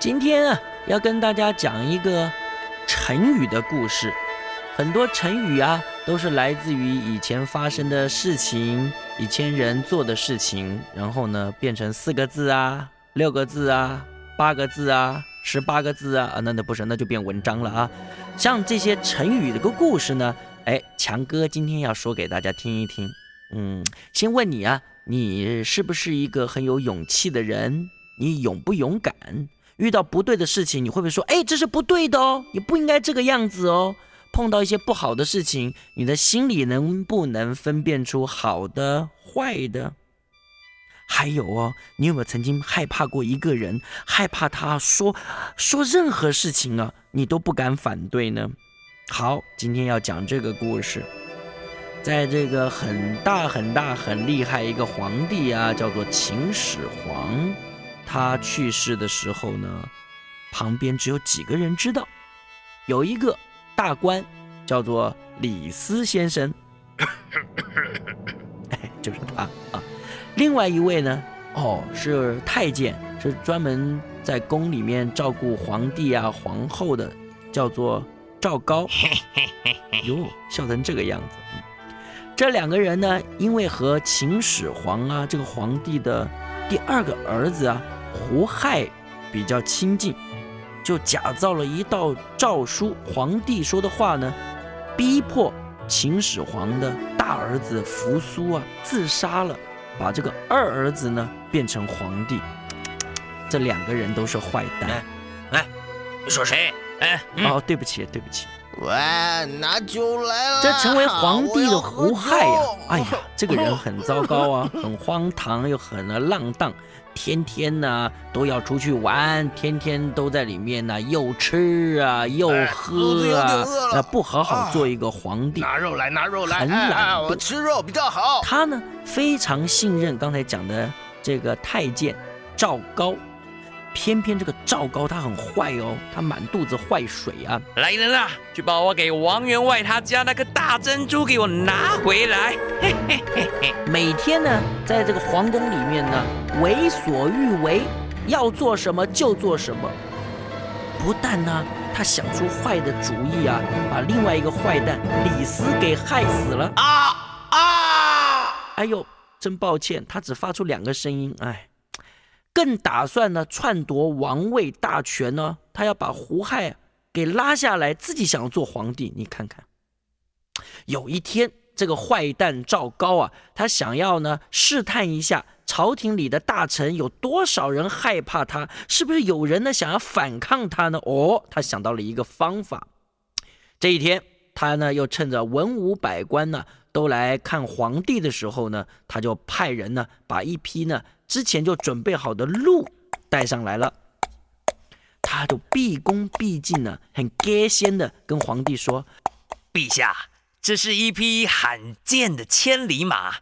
今天啊，要跟大家讲一个成语的故事。很多成语啊，都是来自于以前发生的事情，以前人做的事情，然后呢，变成四个字啊、六个字啊、八个字啊、十八个字啊啊，那那不是，那就变文章了啊。像这些成语这个故事呢，哎，强哥今天要说给大家听一听。嗯，先问你啊，你是不是一个很有勇气的人？你勇不勇敢？遇到不对的事情，你会不会说，哎，这是不对的哦，你不应该这个样子哦？碰到一些不好的事情，你的心里能不能分辨出好的、坏的？还有哦，你有没有曾经害怕过一个人，害怕他说说任何事情啊，你都不敢反对呢？好，今天要讲这个故事，在这个很大很大很厉害一个皇帝啊，叫做秦始皇。他去世的时候呢，旁边只有几个人知道，有一个大官叫做李斯先生，哎，就是他啊。另外一位呢，哦，是太监，是专门在宫里面照顾皇帝啊、皇后的，叫做赵高。哟，笑成这个样子。这两个人呢，因为和秦始皇啊这个皇帝的第二个儿子啊。胡亥比较亲近，就假造了一道诏书，皇帝说的话呢，逼迫秦始皇的大儿子扶苏啊自杀了，把这个二儿子呢变成皇帝。这两个人都是坏蛋。哎，你说谁？哎，哦，对不起，对不起。喂，拿酒来了。这成为皇帝的胡亥呀，哎呀，这个人很糟糕啊，很荒唐又很浪荡。天天呢都要出去玩，天天都在里面呢，又吃啊又喝啊，那不好好做一个皇帝。拿肉来，拿肉来，很懒我吃肉比较好。他呢非常信任刚才讲的这个太监赵高。偏偏这个赵高他很坏哦，他满肚子坏水啊！来人啊，去把我给王员外他家那个大珍珠给我拿回来！嘿嘿嘿嘿，每天呢，在这个皇宫里面呢，为所欲为，要做什么就做什么。不但呢，他想出坏的主意啊，把另外一个坏蛋李斯给害死了啊啊！哎呦，真抱歉，他只发出两个声音，哎。更打算呢篡夺王位大权呢，他要把胡亥给拉下来，自己想要做皇帝。你看看，有一天这个坏蛋赵高啊，他想要呢试探一下朝廷里的大臣有多少人害怕他，是不是有人呢想要反抗他呢？哦，他想到了一个方法。这一天，他呢又趁着文武百官呢都来看皇帝的时候呢，他就派人呢把一批呢。之前就准备好的鹿带上来了，他就毕恭毕敬的、很开心的跟皇帝说：“陛下，这是一匹罕见的千里马，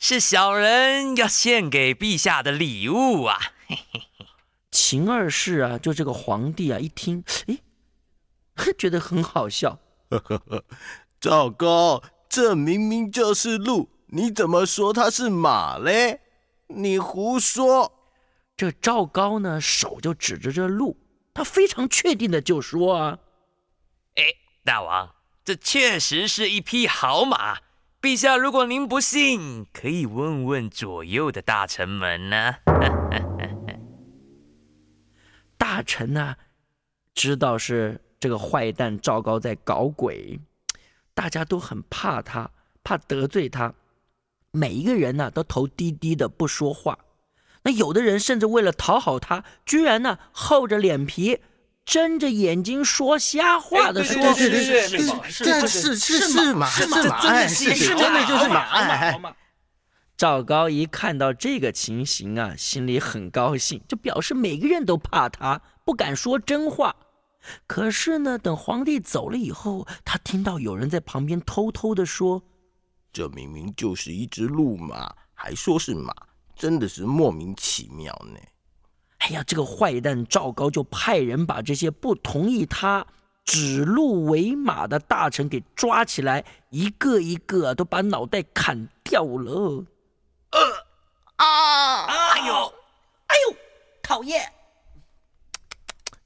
是小人要献给陛下的礼物啊！”嘿嘿嘿。秦二世啊，就这个皇帝啊，一听，哎，觉得很好笑。呵呵呵，赵高，这明明就是鹿，你怎么说它是马嘞？你胡说！这赵高呢，手就指着这鹿，他非常确定的就说：“啊，哎，大王，这确实是一匹好马。陛下，如果您不信，可以问问左右的大臣们呢。”大臣呢，知道是这个坏蛋赵高在搞鬼，大家都很怕他，怕得罪他。每一个人呢都头低低的不说话，那有的人甚至为了讨好他，居然呢厚着脸皮，睁着眼睛说瞎话的说：“对对对对，是是是是马是马，哎是是真的就是马哎。”赵高一看到这个情形啊，心里很高兴，就表示每个人都怕他，不敢说真话。可是呢，等皇帝走了以后，他听到有人在旁边偷偷的说。这明明就是一只鹿嘛，还说是马，真的是莫名其妙呢。哎呀，这个坏蛋赵高就派人把这些不同意他指鹿为马的大臣给抓起来，一个一个都把脑袋砍掉了。呃啊！哎呦，哎呦，讨厌！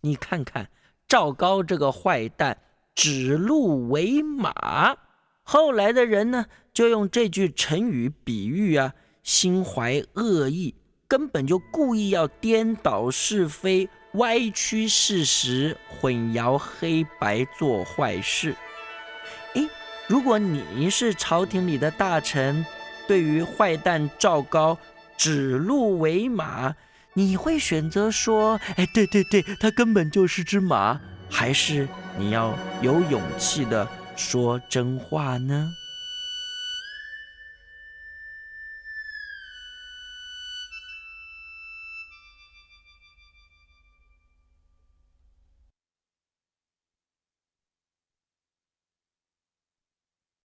你看看赵高这个坏蛋，指鹿为马。后来的人呢，就用这句成语比喻啊，心怀恶意，根本就故意要颠倒是非、歪曲事实、混淆黑白，做坏事。诶，如果你是朝廷里的大臣，对于坏蛋赵高指鹿为马，你会选择说：“哎，对对对，它根本就是只马。”还是你要有勇气的说真话呢？